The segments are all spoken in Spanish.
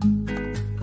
¿Qué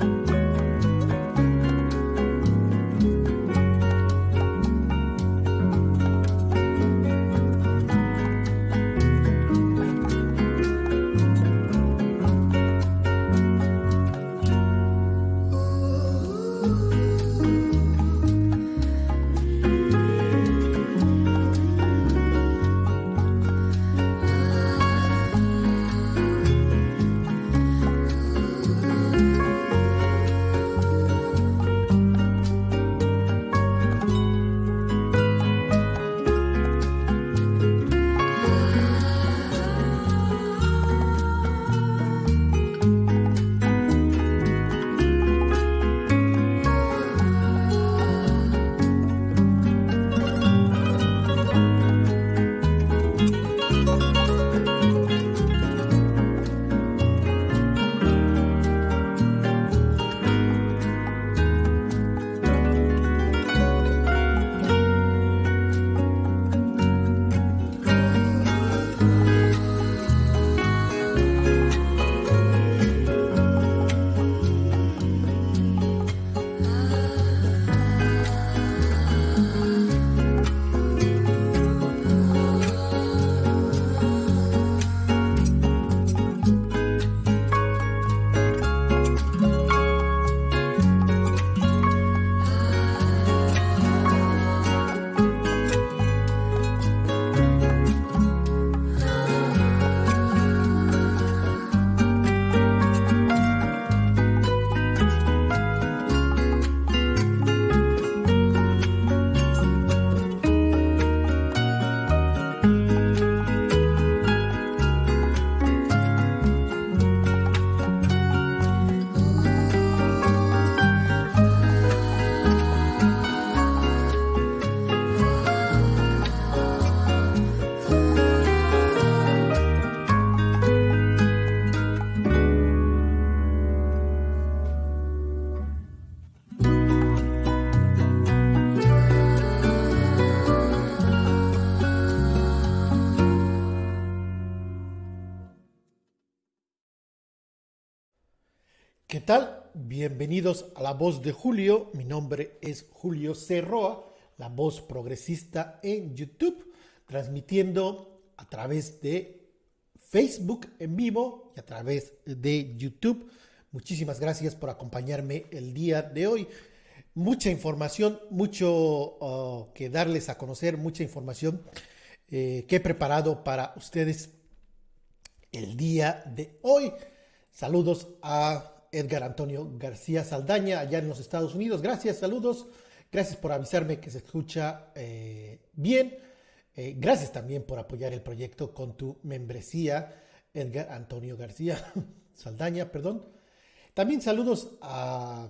Bienvenidos a La Voz de Julio. Mi nombre es Julio Cerroa, la voz progresista en YouTube, transmitiendo a través de Facebook en vivo y a través de YouTube. Muchísimas gracias por acompañarme el día de hoy. Mucha información, mucho uh, que darles a conocer, mucha información eh, que he preparado para ustedes el día de hoy. Saludos a Edgar Antonio García Saldaña, allá en los Estados Unidos. Gracias, saludos. Gracias por avisarme que se escucha eh, bien. Eh, gracias también por apoyar el proyecto con tu membresía, Edgar Antonio García Saldaña, perdón. También saludos a,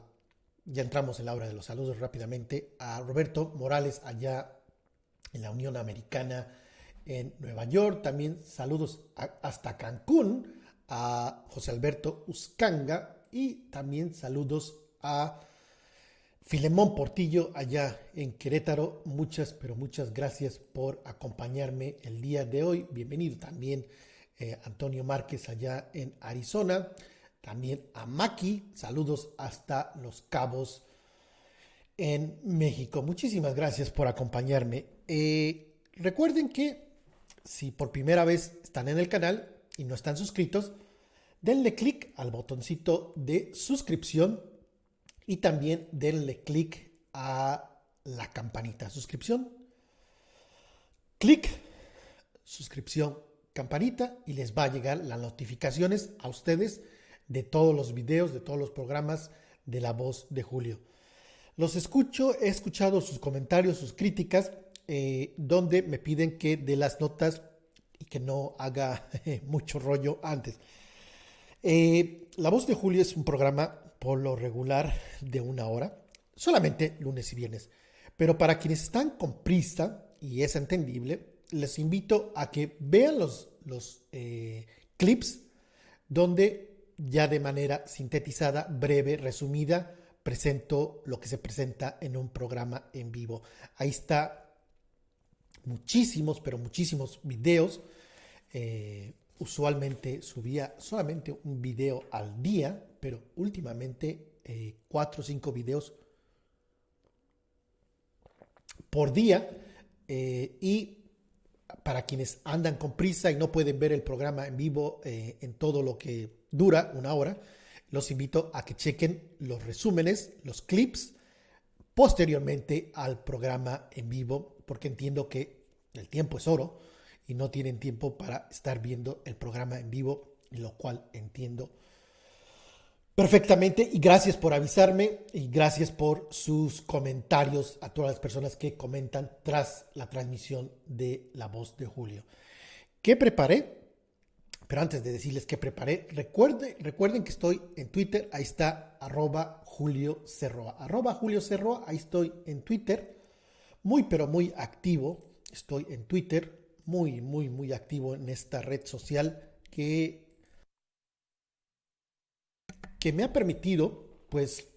ya entramos en la hora de los saludos rápidamente, a Roberto Morales allá en la Unión Americana en Nueva York. También saludos hasta Cancún a José Alberto Uscanga y también saludos a Filemón Portillo allá en Querétaro. Muchas, pero muchas gracias por acompañarme el día de hoy. Bienvenido también eh, Antonio Márquez allá en Arizona. También a Maki. Saludos hasta Los Cabos en México. Muchísimas gracias por acompañarme. Eh, recuerden que si por primera vez están en el canal y no están suscritos, denle clic al botoncito de suscripción y también denle clic a la campanita suscripción. Clic, suscripción, campanita y les va a llegar las notificaciones a ustedes de todos los videos, de todos los programas de La Voz de Julio. Los escucho, he escuchado sus comentarios, sus críticas, eh, donde me piden que dé las notas y que no haga mucho rollo antes. Eh, la voz de Julio es un programa por lo regular de una hora, solamente lunes y viernes. Pero para quienes están con prisa, y es entendible, les invito a que vean los, eh, clips donde ya de manera sintetizada, breve, resumida, presento lo que se presenta en un programa en vivo. Ahí está muchísimos, pero muchísimos videos. Eh, usualmente subía solamente un video al día, pero últimamente eh, cuatro o cinco videos por día. Eh, y para quienes andan con prisa y no pueden ver el programa en vivo eh, en todo lo que dura, una hora, los invito a que chequen los resúmenes, los clips, posteriormente al programa en vivo, porque entiendo que el tiempo es oro y no tienen tiempo para estar viendo el programa en vivo, lo cual entiendo perfectamente. Y gracias por avisarme y gracias por sus comentarios a todas las personas que comentan tras la transmisión de La Voz de Julio. ¿Qué preparé? Pero antes de decirles qué preparé, recuerden, recuerden que estoy en Twitter, ahí está Julio Cerroa. Arroba Julio Cerroa, ahí estoy en Twitter, muy pero muy activo, estoy en Twitter, muy, muy, muy activo en esta red social que, que me ha permitido, pues,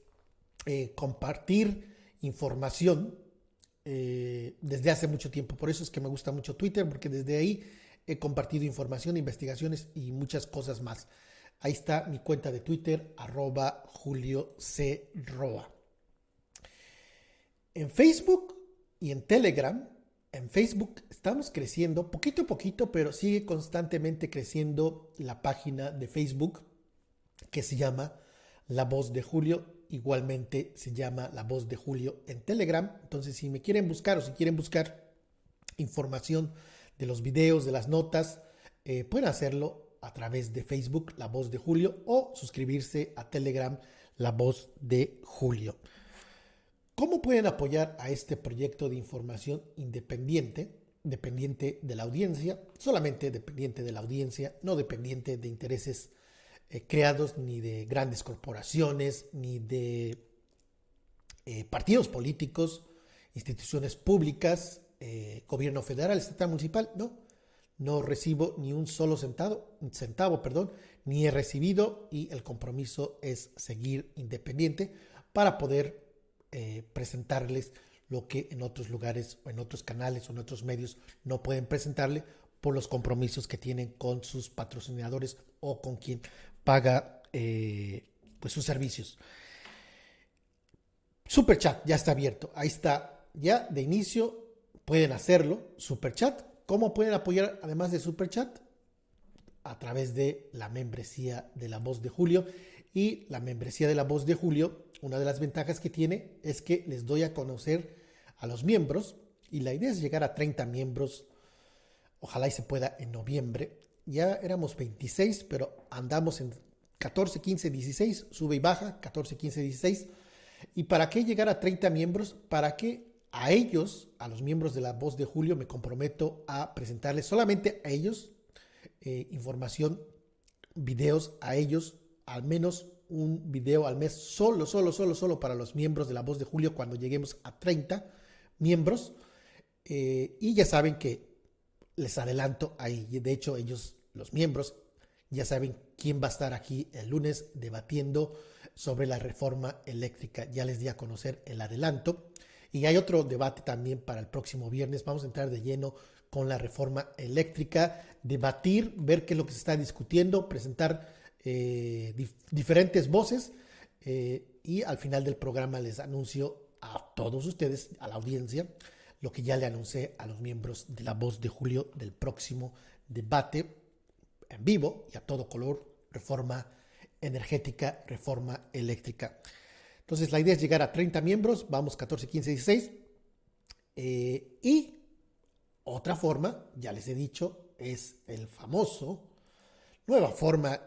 eh, compartir información eh, desde hace mucho tiempo. Por eso es que me gusta mucho Twitter, porque desde ahí he compartido información, investigaciones y muchas cosas más. Ahí está mi cuenta de Twitter, arroba Julio. En Facebook y en Telegram en Facebook estamos creciendo poquito a poquito, pero sigue constantemente creciendo la página de Facebook que se llama La Voz de Julio. Igualmente se llama La Voz de Julio en Telegram. Entonces, si me quieren buscar o si quieren buscar información de los videos, de las notas, eh, pueden hacerlo a través de Facebook, La Voz de Julio, o suscribirse a Telegram, La Voz de Julio. ¿Cómo pueden apoyar a este proyecto de información independiente, dependiente de la audiencia, solamente dependiente de la audiencia, no dependiente de intereses eh, creados ni de grandes corporaciones, ni de eh, partidos políticos, instituciones públicas, eh, gobierno federal, estatal, municipal? No, no recibo ni un solo centavo, centavo, perdón, ni he recibido y el compromiso es seguir independiente para poder eh, presentarles lo que en otros lugares o en otros canales o en otros medios no pueden presentarle por los compromisos que tienen con sus patrocinadores o con quien paga eh, pues sus servicios. Super chat ya está abierto. Ahí está. Ya de inicio pueden hacerlo. Super chat. ¿Cómo pueden apoyar además de super chat? A través de la membresía de la voz de Julio. Y la membresía de la voz de Julio una de las ventajas que tiene es que les doy a conocer a los miembros y la idea es llegar a 30 miembros. Ojalá y se pueda en noviembre. Ya éramos 26, pero andamos en 14, 15, 16, sube y baja, 14, 15, 16. ¿Y para qué llegar a 30 miembros? Para que a ellos, a los miembros de la voz de Julio, me comprometo a presentarles solamente a ellos eh, información, videos a ellos, al menos un video al mes solo, solo, solo, solo para los miembros de La Voz de Julio cuando lleguemos a 30 miembros. Eh, y ya saben que les adelanto ahí. De hecho, ellos, los miembros, ya saben quién va a estar aquí el lunes debatiendo sobre la reforma eléctrica. Ya les di a conocer el adelanto. Y hay otro debate también para el próximo viernes. Vamos a entrar de lleno con la reforma eléctrica, debatir, ver qué es lo que se está discutiendo, presentar eh, diferentes voces eh, y al final del programa les anuncio a todos ustedes, a la audiencia, lo que ya le anuncié a los miembros de la voz de Julio del próximo debate en vivo y a todo color, reforma energética, reforma eléctrica. Entonces la idea es llegar a 30 miembros, vamos 14, 15, 16. y otra forma, ya les he dicho, es el famoso, nueva forma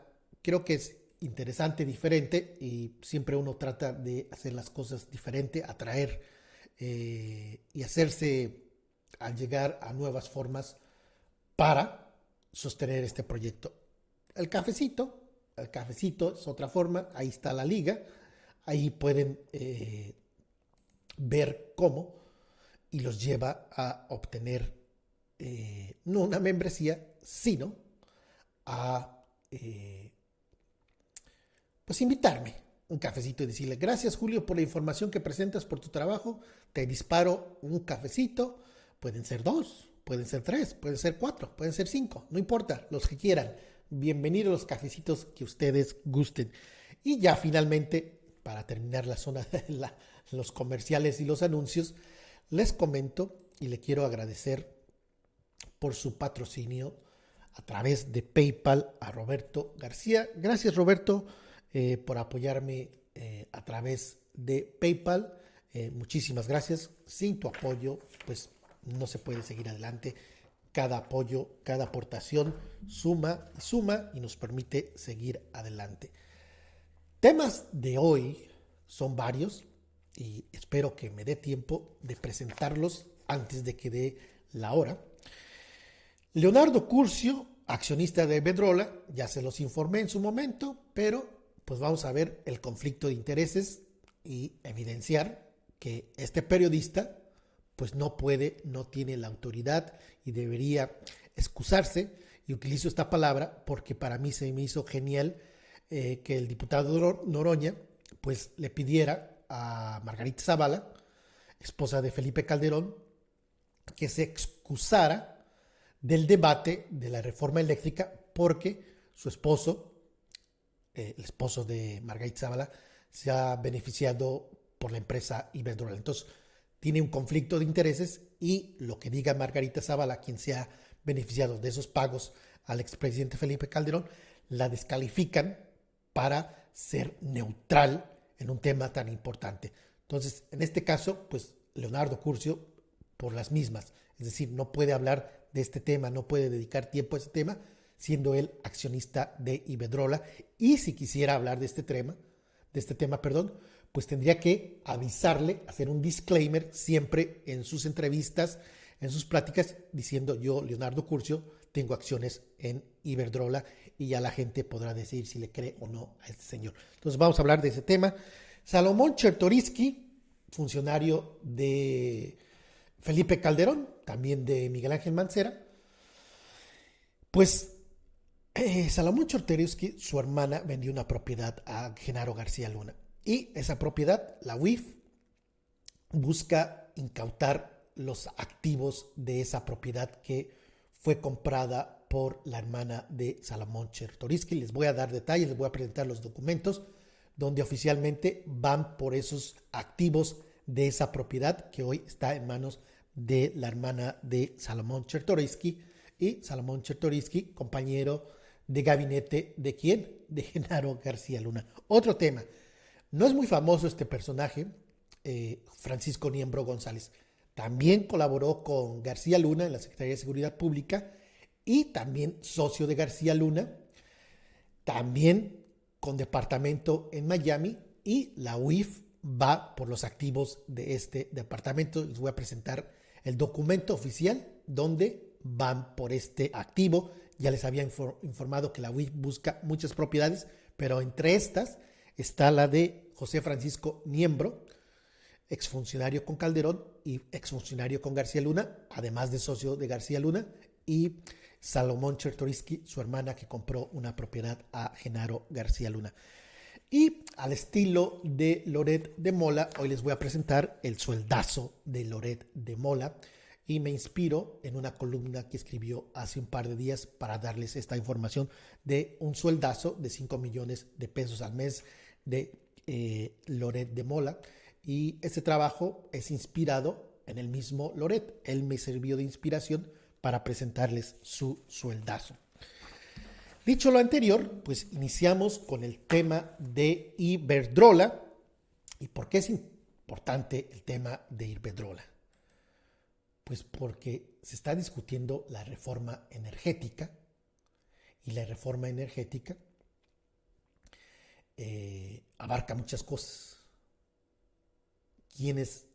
creo que es interesante, diferente y siempre uno trata de hacer las cosas diferente, atraer eh, y hacerse al llegar a nuevas formas para sostener este proyecto. El cafecito, el cafecito es otra forma, ahí está la liga, ahí pueden eh, ver cómo y los lleva a obtener eh, no una membresía, sino a pues invitarme un cafecito y decirle, gracias Julio por la información que presentas por tu trabajo, te disparo un cafecito, pueden ser dos, pueden ser tres, pueden ser cuatro, pueden ser cinco, no importa, los que quieran. Bienvenidos los cafecitos que ustedes gusten. Y ya finalmente, para terminar la zona de los comerciales y los anuncios, les comento y le quiero agradecer por su patrocinio a través de PayPal a Roberto García. Gracias Roberto eh, por apoyarme eh, a través de PayPal. Eh, muchísimas gracias. Sin tu apoyo, pues no se puede seguir adelante. Cada apoyo, cada aportación suma y suma y nos permite seguir adelante. Temas de hoy son varios y espero que me dé tiempo de presentarlos antes de que dé la hora. Leonardo Curcio, accionista de Bedrola, ya se los informé en su momento, pero pues vamos a ver el conflicto de intereses y evidenciar que este periodista pues no puede, no tiene la autoridad y debería excusarse. Y utilizo esta palabra porque para mí se me hizo genial eh, que el diputado Noroña pues le pidiera a Margarita Zavala, esposa de Felipe Calderón, que se excusara del debate de la reforma eléctrica porque su esposo, eh, el esposo de Margarita Zavala, se ha beneficiado por la empresa Iberdrola. Entonces, tiene un conflicto de intereses y lo que diga Margarita Zavala, quien se ha beneficiado de esos pagos al expresidente Felipe Calderón, la descalifican para ser neutral en un tema tan importante. Entonces, en este caso, pues Leonardo Curcio, por las mismas, es decir, no puede hablar de este tema, no puede dedicar tiempo a ese tema, siendo él accionista de Iberdrola, y si quisiera hablar de este tema, de este tema, perdón, pues tendría que avisarle, hacer un disclaimer siempre en sus entrevistas, en sus pláticas, diciendo yo, Leonardo Curcio, tengo acciones en Iberdrola y ya la gente podrá decir si le cree o no a este señor. Entonces vamos a hablar de ese tema. Salomón Chertoriski, funcionario de Felipe Calderón, también de Miguel Ángel Mancera, pues eh, Salomón Chertoriski, su hermana, vendió una propiedad a Genaro García Luna. Y esa propiedad, la UIF, busca incautar los activos de esa propiedad que fue comprada por la hermana de Salomón Chertoriski. Les voy a dar detalles, les voy a presentar los documentos donde oficialmente van por esos activos de esa propiedad que hoy está en manos de la hermana de Salomón Chertoriski y Salomón Chertoriski, compañero de gabinete de quién? De Genaro García Luna. Otro tema, no es muy famoso este personaje, eh, Francisco Niembro González. También colaboró con García Luna en la Secretaría de Seguridad Pública y también socio de García Luna, también con departamento en Miami y la UIF va por los activos de este departamento. Les voy a presentar el documento oficial donde van por este activo. Ya les había informado que la UIF busca muchas propiedades, pero entre estas está la de José Francisco Niembro, exfuncionario con Calderón y exfuncionario con García Luna, además de socio de García Luna, y Salomón Chertoriski, su hermana, que compró una propiedad a Genaro García Luna. Y al estilo de Loret de Mola, hoy les voy a presentar el sueldazo de Loret de Mola y me inspiro en una columna que escribió hace un par de días para darles esta información de un sueldazo de 5 millones de pesos al mes de eh, Loret de Mola. Y este trabajo es inspirado en el mismo Loret. Él me sirvió de inspiración para presentarles su sueldazo. Dicho lo anterior, pues iniciamos con el tema de Iberdrola. ¿Y por qué es importante el tema de Iberdrola? Pues porque se está discutiendo la reforma energética y la reforma energética eh, abarca muchas cosas. Quienes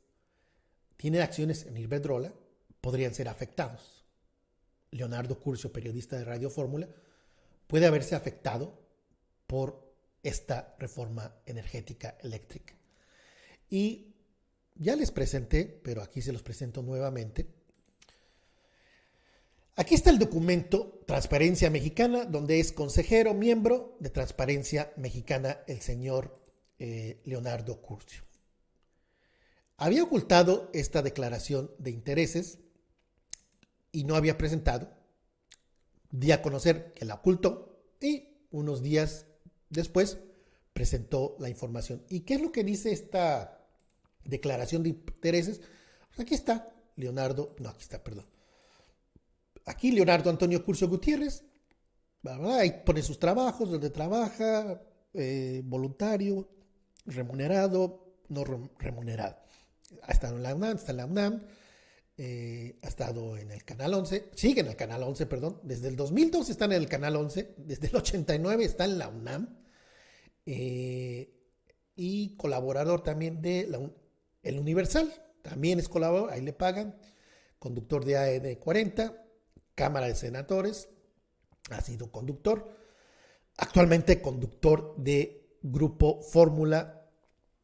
tienen acciones en Iberdrola podrían ser afectados. Leonardo Curcio, periodista de Radio Fórmula, puede haberse afectado por esta reforma energética eléctrica. Y ya les presenté, pero aquí se los presento nuevamente, Aquí está el documento Transparencia Mexicana, donde es consejero, miembro de Transparencia Mexicana el señor eh, Leonardo Curcio. Había ocultado esta declaración de intereses y no había presentado, di a conocer que la ocultó y unos días después presentó la información. ¿Y qué es lo que dice esta declaración de intereses? Pues aquí está, Leonardo, no, aquí está, perdón. Aquí Leonardo Antonio Curso Gutiérrez, ahí pone sus trabajos, donde trabaja, eh, voluntario, remunerado, no remunerado. Ha estado en la UNAM, está en la UNAM, eh, ha estado en el Canal 11, sigue en el Canal 11, perdón, desde el 2002 está en el Canal 11, desde el 89 está en la UNAM eh, y colaborador también de la, El Universal, también es colaborador, ahí le pagan, conductor de AED 40, Cámara de Senadores, ha sido conductor, actualmente conductor de Grupo Fórmula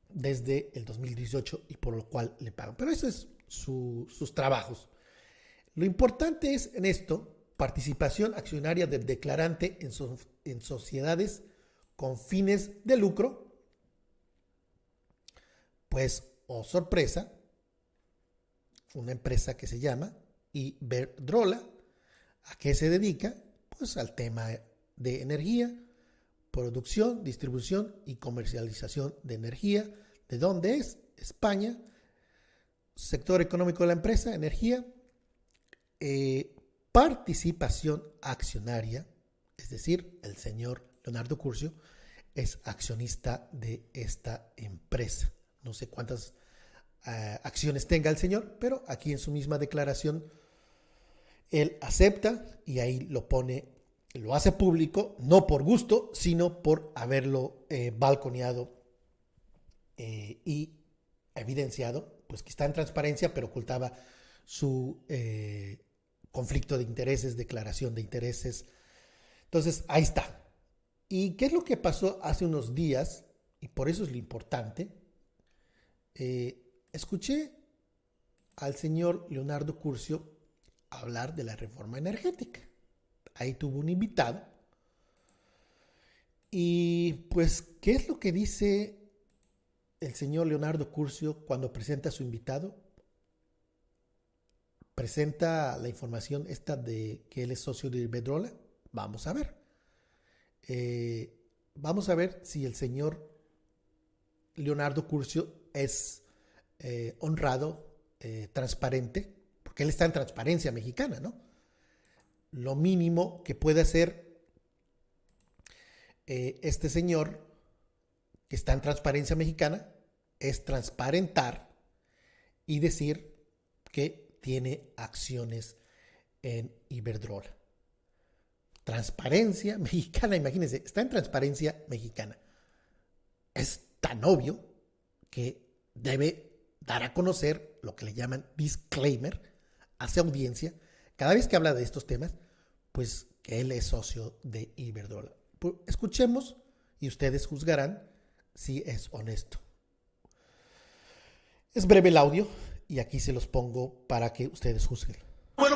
desde el 2018 y por lo cual le pagan. Pero eso es sus trabajos. Lo importante es en esto, participación accionaria del declarante en, en sociedades con fines de lucro, pues, oh sorpresa, una empresa que se llama Iberdrola, ¿a qué se dedica? Pues al tema de energía, producción, distribución y comercialización de energía. ¿De dónde es? España sector económico de la empresa, energía, eh, participación accionaria, es decir, el señor Leonardo Curcio es accionista de esta empresa. No sé cuántas eh, acciones tenga el señor, pero aquí en su misma declaración él acepta y ahí lo pone, lo hace público, no por gusto, sino por haberlo eh, balconeado y evidenciado pues que está en transparencia, pero ocultaba su eh, conflicto de intereses, declaración de intereses. Entonces, ahí está. ¿Y qué es lo que pasó hace unos días? Y por eso es lo importante. Eh, escuché al señor Leonardo Curcio hablar de la reforma energética. Ahí tuvo un invitado. Y pues, ¿qué es lo que dice el señor Leonardo Curcio, cuando presenta a su invitado, presenta la información esta de que él es socio de Iberdrola. Vamos a ver. Eh, vamos a ver si el señor Leonardo Curcio es eh, honrado, eh, transparente, porque él está en transparencia mexicana, ¿no? Lo mínimo que puede hacer este señor que está en transparencia mexicana es transparentar y decir que tiene acciones en Iberdrola. Transparencia mexicana, imagínense, está en transparencia mexicana. Es tan obvio que debe dar a conocer lo que le llaman disclaimer hacia audiencia cada vez que habla de estos temas, pues que él es socio de Iberdrola. Escuchemos y ustedes juzgarán si es honesto. Es breve el audio y aquí se los pongo para que ustedes juzguen.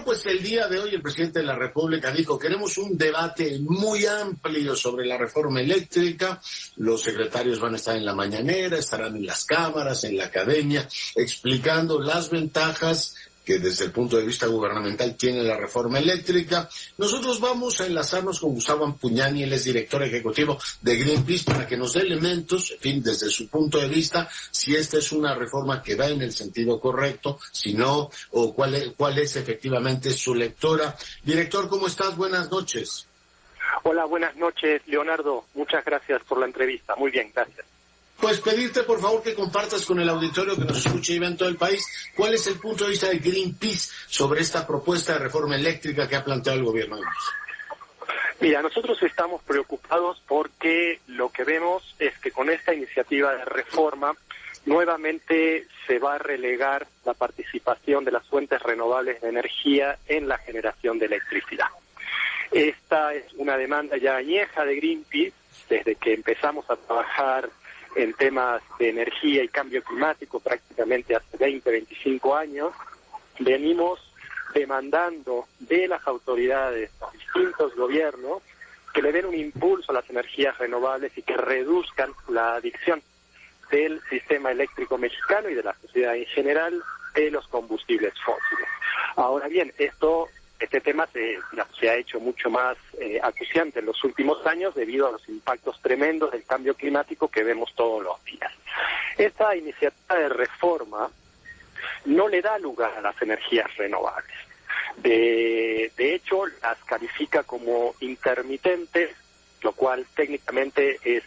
Pues el día de hoy el presidente de la República dijo, queremos un debate muy amplio sobre la reforma eléctrica. Los secretarios van a estar en la mañanera, estarán en las cámaras, en la academia, explicando las ventajas que desde el punto de vista gubernamental tiene la reforma eléctrica. Nosotros vamos a enlazarnos con Gustavo Ampuñani, él es director ejecutivo de Greenpeace, para que nos dé elementos, en fin, desde su punto de vista, si esta es una reforma que va en el sentido correcto, si no, o cuál es, cuál es efectivamente su lectora. Director, ¿cómo estás? Buenas noches. Hola, buenas noches, Leonardo. Muchas gracias por la entrevista. Muy bien, gracias. Pues pedirte por favor que compartas con el auditorio que nos escucha y ve en todo el país cuál es el punto de vista de Greenpeace sobre esta propuesta de reforma eléctrica que ha planteado el gobierno. Mira, nosotros estamos preocupados porque lo que vemos es que con esta iniciativa de reforma nuevamente se va a relegar la participación de las fuentes renovables de energía en la generación de electricidad. Esta es una demanda ya añeja de Greenpeace desde que empezamos a trabajar en temas de energía y cambio climático prácticamente hace 20, 25 años, venimos demandando de las autoridades, distintos gobiernos, que le den un impulso a las energías renovables y que reduzcan la adicción del sistema eléctrico mexicano y de la sociedad en general de los combustibles fósiles. Ahora bien, esto este tema se, se, ha hecho mucho más eh, acuciante en los últimos años debido a los impactos tremendos del cambio climático que vemos todos los días. Esta iniciativa de reforma no le da lugar a las energías renovables. De, de hecho, las califica como intermitentes, lo cual técnicamente es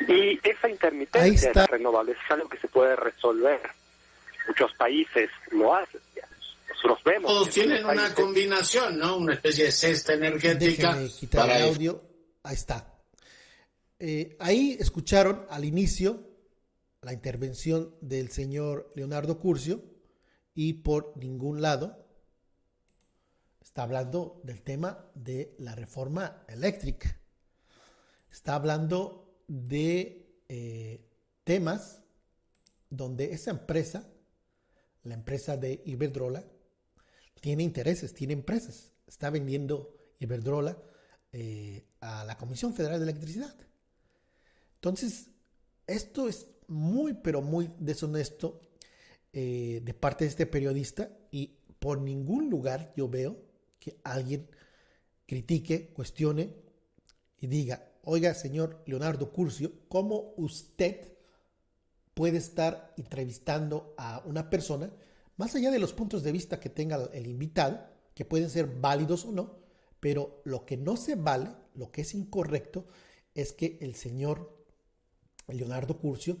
Y esa intermitencia de las renovables es algo que se puede resolver. Muchos países lo hacen. Nosotros vemos. Todos tienen una combinación, ¿no? Una especie de cesta energética. quitar el audio. Ahí está. Eh, ahí escucharon al inicio la intervención del señor Leonardo Curcio y por ningún lado está hablando del tema de la reforma eléctrica. Está hablando de eh, temas donde esa empresa, la empresa de Iberdrola, tiene intereses, tiene empresas, está vendiendo Iberdrola eh, a la Comisión Federal de Electricidad. Entonces, esto es muy, pero muy deshonesto eh, de parte de este periodista y por ningún lugar yo veo que alguien critique, cuestione y diga, oiga, señor Leonardo Curcio, ¿cómo usted puede estar entrevistando a una persona, más allá de los puntos de vista que tenga el invitado, que pueden ser válidos o no, pero lo que no se vale, lo que es incorrecto, es que el señor Leonardo Curcio,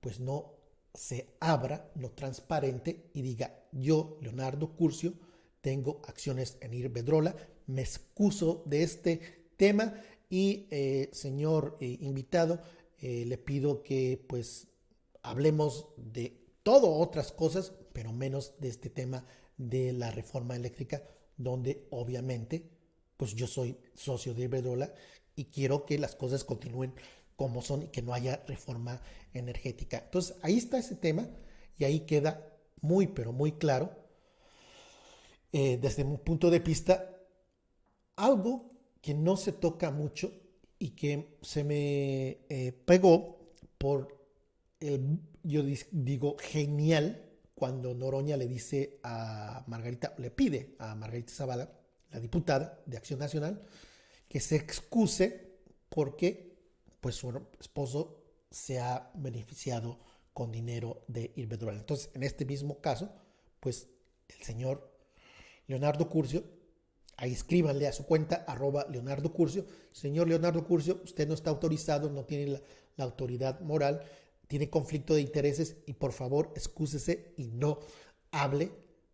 pues no se abra, no transparente y diga, yo, Leonardo Curcio, tengo acciones en Irbedrola, me excuso de este tema y eh, señor eh, invitado, eh, le pido que pues hablemos de todo otras cosas, pero menos de este tema de la reforma eléctrica, donde obviamente pues yo soy socio de Iberdrola y quiero que las cosas continúen como son y que no haya reforma energética. Entonces ahí está ese tema y ahí queda muy pero muy claro desde mi punto de vista algo que no se toca mucho y que se me eh, pegó por yo digo, genial, cuando Noroña le dice a Margarita, le pide a Margarita Zavala, la diputada de Acción Nacional, que se excuse porque pues su esposo se ha beneficiado con dinero de Iberdrola. Entonces, en este mismo caso, pues el señor Leonardo Curcio Ahí escríbanle a su cuenta, arroba Leonardo Curcio. Señor Leonardo Curcio, usted no está autorizado, no tiene la, autoridad moral, tiene conflicto de intereses y por favor excúsese y no hable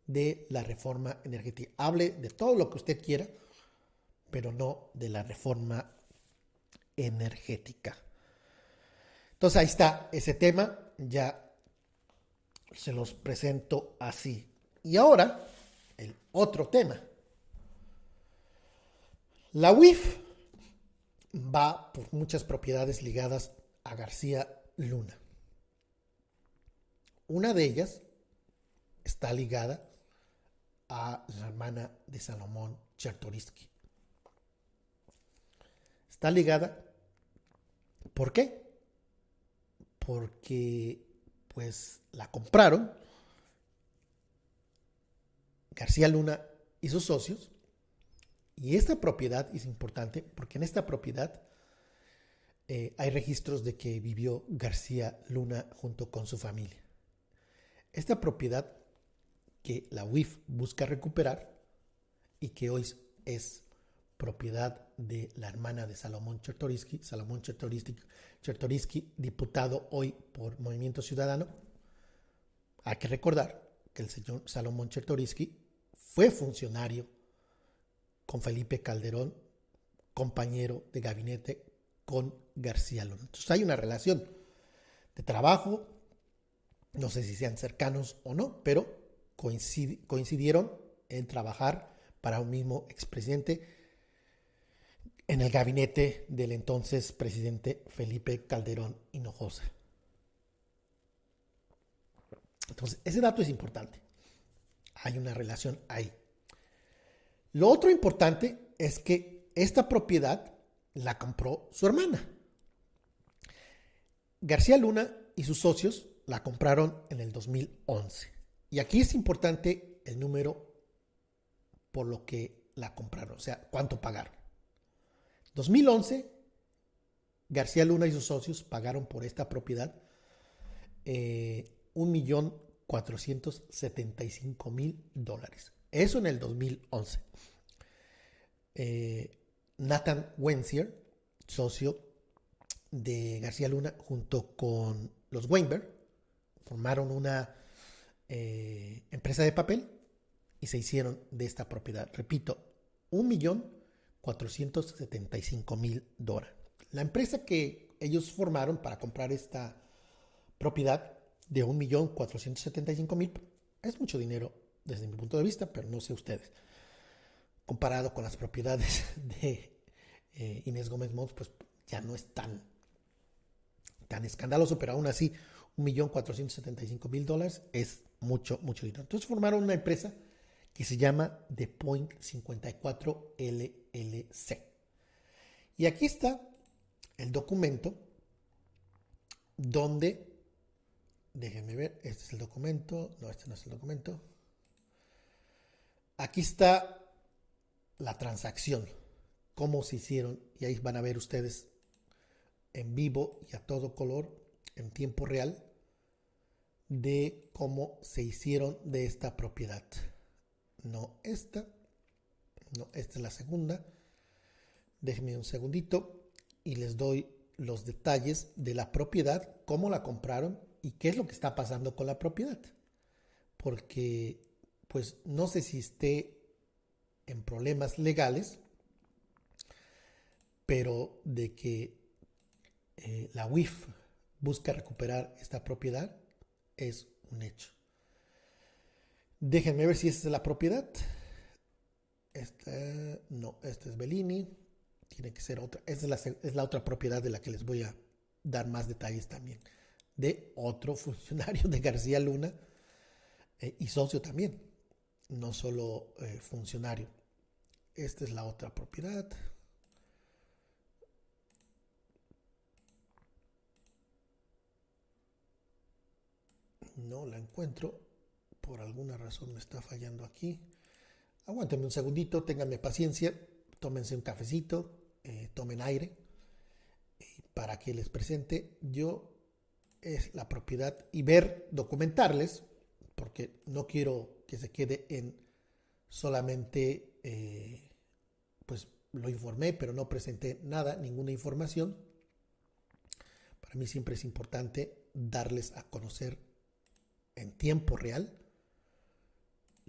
de la reforma energética. Hable de todo lo que usted quiera, pero no de la reforma energética. Entonces ahí está ese tema, ya se los presento así. Y ahora, el otro tema. La UIF va por muchas propiedades ligadas a García Luna. Una de ellas está ligada a la hermana de Salomón Chertorisky. Está ligada, ¿por qué? Porque pues la compraron García Luna y sus socios y esta propiedad es importante porque en esta propiedad eh, hay registros de que vivió García Luna junto con su familia. Esta propiedad que la UIF busca recuperar y que hoy es propiedad de la hermana de Salomón Chertorisky, Salomón Chertorisky, diputado hoy por Movimiento Ciudadano. Hay que recordar que el señor Salomón Chertorisky fue funcionario con Felipe Calderón, compañero de gabinete con García Luna. Entonces hay una relación de trabajo, no sé si sean cercanos o no, pero coincidieron en trabajar para un mismo expresidente en el gabinete del entonces presidente Felipe Calderón Hinojosa. Entonces, ese dato es importante. Hay una relación ahí. Lo otro importante es que esta propiedad la compró su hermana. García Luna y sus socios la compraron en el 2011. Y aquí es importante el número por lo que la compraron, o sea, cuánto pagaron. 2011, García Luna y sus socios pagaron por esta propiedad eh, un millón mil dólares. Eso en el 2011. Eh, Nathan Wenzier, socio de García Luna, junto con los Weinberg, formaron una eh, empresa de papel y se hicieron de esta propiedad. Repito, un millón mil dólares. La empresa que ellos formaron para comprar esta propiedad de un millón mil es mucho dinero desde mi punto de vista, pero no sé ustedes. Comparado con las propiedades de eh, Inés Gómez Mons, pues ya no es tan, tan escandaloso, pero aún así, un millón mil dólares es mucho, mucho dinero. Entonces formaron una empresa que se llama The Point 54 LLC. Y aquí está el documento donde, déjenme ver, este es el documento, no, este no es el documento. Aquí está la transacción, cómo se hicieron, y ahí van a ver ustedes en vivo y a todo color, en tiempo real, de cómo se hicieron de esta propiedad. No esta, no, esta es la segunda. Déjenme un segundito y les doy los detalles de la propiedad, cómo la compraron y qué es lo que está pasando con la propiedad. Porque, pues, no sé si esté en problemas legales, pero de que eh, la UIF busca recuperar esta propiedad es un hecho. Déjenme ver si esta es la propiedad. Esta, no, esta es Bellini. Tiene que ser otra. Esta es la, otra propiedad de la que les voy a dar más detalles también. De otro funcionario de García Luna eh, y socio también. No solo eh, funcionario. Esta es la otra propiedad. No la encuentro. Por alguna razón me está fallando aquí. Aguántenme un segundito, ténganme paciencia, tómense un cafecito, eh, tomen aire para que les presente yo es la propiedad y ver, documentarles, porque no quiero que se quede en solamente, eh, pues lo informé, pero no presenté nada, ninguna información. Para mí siempre es importante darles a conocer en tiempo real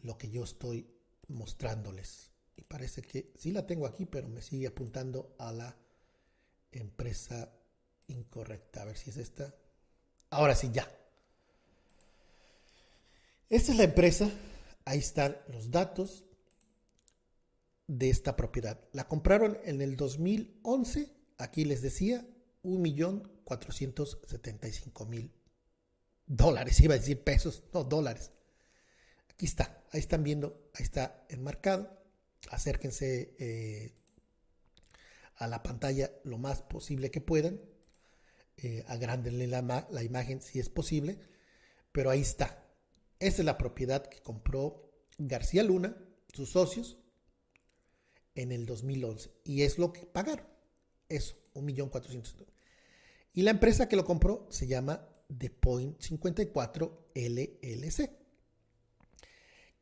lo que yo estoy mostrándoles. Y parece que sí la tengo aquí, pero me sigue apuntando a la empresa incorrecta. A ver si es esta. Ahora sí, ya. Esta es la empresa. Ahí están los datos de esta propiedad. La compraron en el 2011. Aquí les decía, 1.475.000 dólares, iba a decir pesos, no dólares. Aquí está, ahí están viendo, ahí está enmarcado. Acérquense eh, a la pantalla lo más posible que puedan. Eh, agrándenle la, la imagen si es posible. Pero ahí está. Esta es la propiedad que compró García Luna, sus socios, en el 2011. Y es lo que pagaron. Eso, 1.400.000. Y la empresa que lo compró se llama The Point 54 LLC.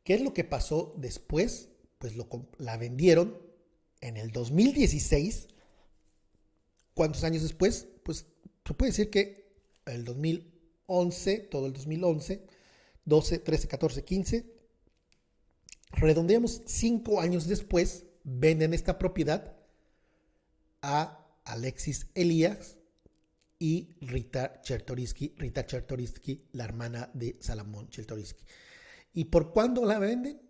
¿Qué es lo que pasó después? Pues lo, la vendieron en el 2016. ¿Cuántos años después? Pues se puede decir que el 2011, todo el 2011, 12, 13, 14, 15, redondeamos cinco años después, venden esta propiedad a Alexis Elías y Rita Chertorisky, Rita Chertorisky, la hermana de Salomón Chertorisky. ¿Y por cuándo la venden?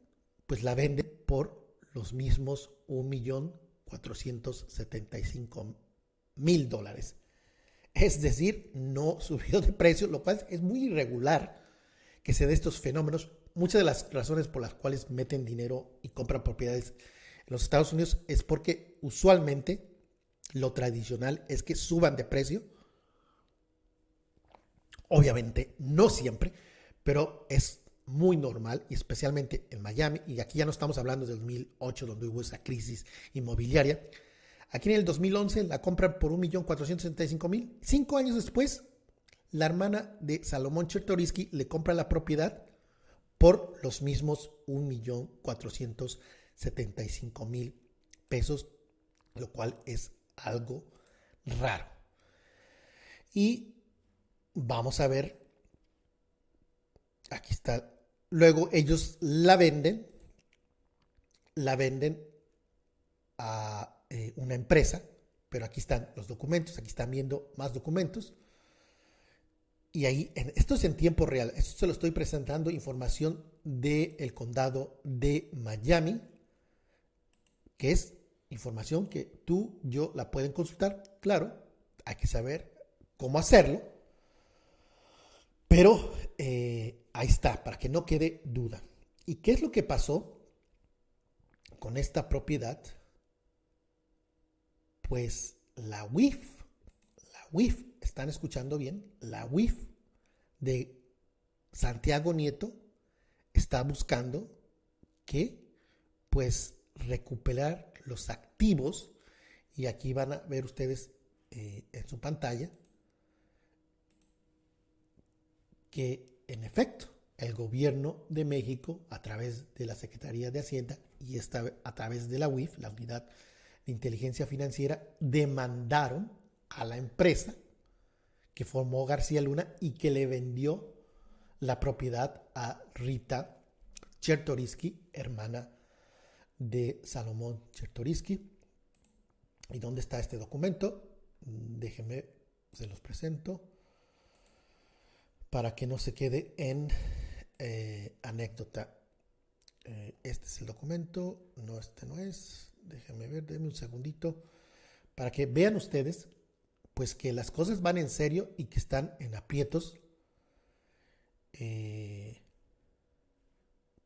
Pues la venden por los mismos 1.475.000 dólares. Es decir, no subió de precio, lo cual es muy irregular que se dé estos fenómenos. Muchas de las razones por las cuales meten dinero y compran propiedades en los Estados Unidos es porque usualmente lo tradicional es que suban de precio. Obviamente, no siempre, pero es muy normal, y especialmente en Miami, y aquí ya no estamos hablando del 2008, donde hubo esa crisis inmobiliaria. Aquí en el 2011 la compran por 1.465.000. Cinco años después, la hermana de Salomón Chertoriski le compra la propiedad por los mismos 1.475.000 pesos, lo cual es algo raro. Y vamos a ver, aquí está, luego ellos la venden, la venden a eh, una empresa, pero aquí están los documentos, aquí están viendo más documentos. Y ahí, esto es en tiempo real, esto se lo estoy presentando información del condado de Miami, que es información que tú, yo la pueden consultar. Claro, hay que saber cómo hacerlo, pero eh, ahí está, para que no quede duda. ¿Y qué es lo que pasó con esta propiedad? Pues la WIF, la WIF, ¿están escuchando bien? La WIF de Santiago Nieto está buscando que, pues, recuperar los activos, y aquí van a ver ustedes eh, en su pantalla, que en efecto el gobierno de México, a través de la Secretaría de Hacienda y esta, a través de la UIF, la Unidad de Inteligencia Financiera, demandaron a la empresa que formó García Luna y que le vendió la propiedad a Rita Chertoriski, hermana de Salomón Chertoriski. ¿Y dónde está este documento? Déjenme, se los presento para que no se quede en eh, anécdota. Eh, este es el documento, no, este no es. Déjenme ver, denme un segundito para que vean ustedes pues que las cosas van en serio y que están en aprietos. Eh,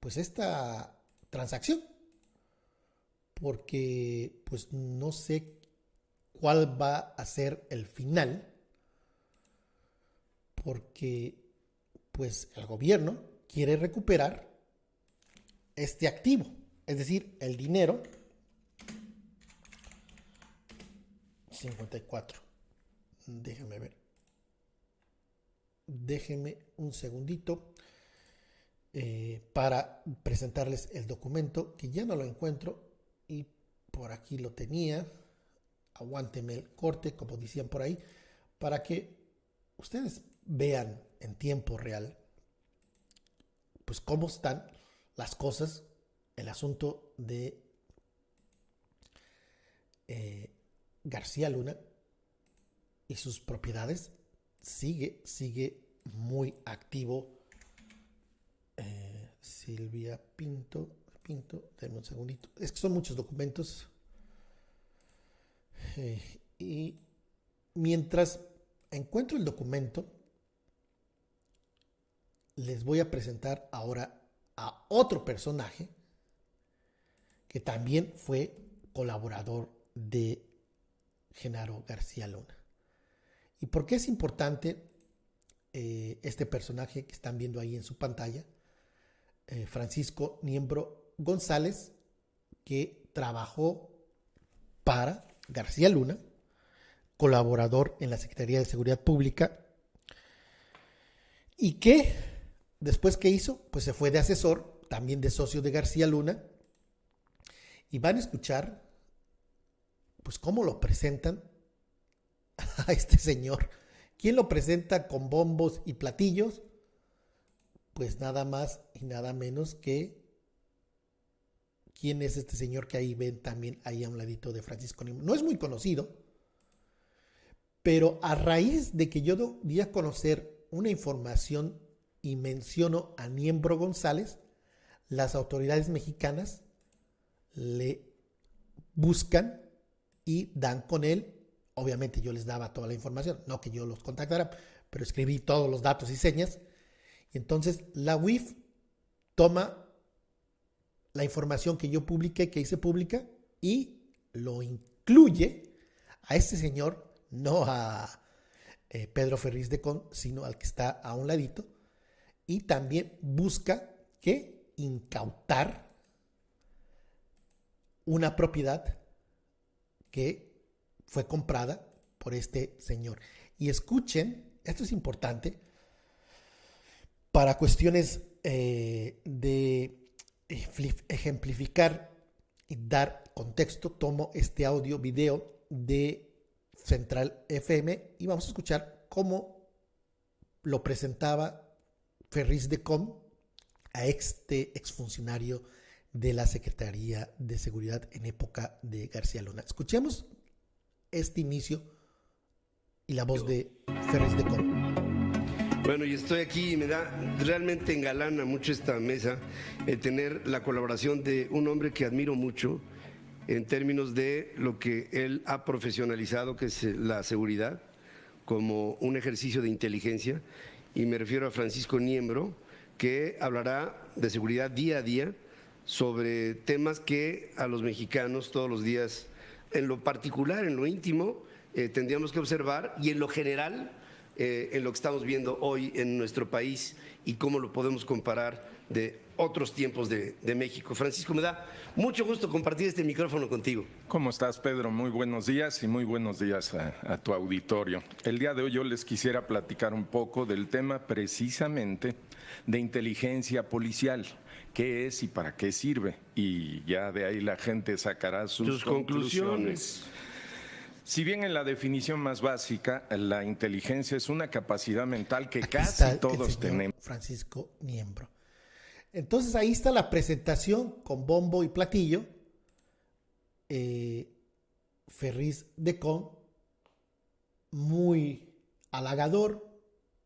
pues esta transacción porque pues no sé cuál va a ser el final porque pues el gobierno quiere recuperar este activo, es decir, el dinero 54. Déjenme ver. Déjenme un segundito eh, para presentarles el documento que ya no lo encuentro y por aquí lo tenía. Aguánteme el corte, como decían por ahí, para que ustedes vean en tiempo real, pues cómo están las cosas, el asunto de eh, García Luna y sus propiedades sigue, sigue muy activo. Eh, Silvia Pinto, Pinto, denme un segundito. Es que son muchos documentos. Eh, y mientras encuentro el documento, les voy a presentar ahora a otro personaje que también fue colaborador de Genaro García Luna. ¿Y por qué es importante eh, este personaje que están viendo ahí en su pantalla? Eh, Francisco Niembro González, que trabajó para García Luna, colaborador en la Secretaría de Seguridad Pública, y que Después, ¿qué hizo? Pues se fue de asesor, también de socio de García Luna, y van a escuchar, pues, cómo lo presentan a este señor. ¿Quién lo presenta con bombos y platillos? Pues nada más y nada menos que quién es este señor que ahí ven también ahí a un ladito de Francisco Nimo. No es muy conocido, pero a raíz de que yo di a conocer una información y menciono a Niembro González, las autoridades mexicanas le buscan y dan con él. Obviamente yo les daba toda la información, no que yo los contactara, pero escribí todos los datos y señas. Y entonces la UIF toma la información que yo publiqué, que hice pública, y lo incluye a este señor, no a eh, Pedro Ferriz de Con, sino al que está a un ladito, y también busca que incautar una propiedad que fue comprada por este señor. Y escuchen, esto es importante, para cuestiones eh, de ejemplificar y dar contexto, tomo este audio video de Central FM y vamos a escuchar cómo lo presentaba Ferris de Com a este exfuncionario de la Secretaría de Seguridad en época de García Luna. Escuchemos este inicio y la voz de Ferris de Com. Bueno, y estoy aquí y me da realmente engalana mucho esta mesa el tener la colaboración de un hombre que admiro mucho en términos de lo que él ha profesionalizado, que es la seguridad, como un ejercicio de inteligencia, y me refiero a Francisco Niembro, que hablará de seguridad día a día sobre temas que a los mexicanos todos los días, en lo particular, en lo íntimo, eh, tendríamos que observar y en lo general, eh, en lo que estamos viendo hoy en nuestro país y cómo lo podemos comparar de otros tiempos de, México. Francisco, me da mucho gusto compartir este micrófono contigo. ¿Cómo estás, Pedro? Muy buenos días y muy buenos días a, tu auditorio. El día de hoy yo les quisiera platicar un poco del tema precisamente de inteligencia policial. ¿Qué es y para qué sirve? Y ya de ahí la gente sacará sus, conclusiones. Si bien en la definición más básica, la inteligencia es una capacidad mental que casi todos tenemos. Francisco Niembro. Entonces ahí está la presentación con bombo y platillo. Eh, Ferris de Con, muy halagador,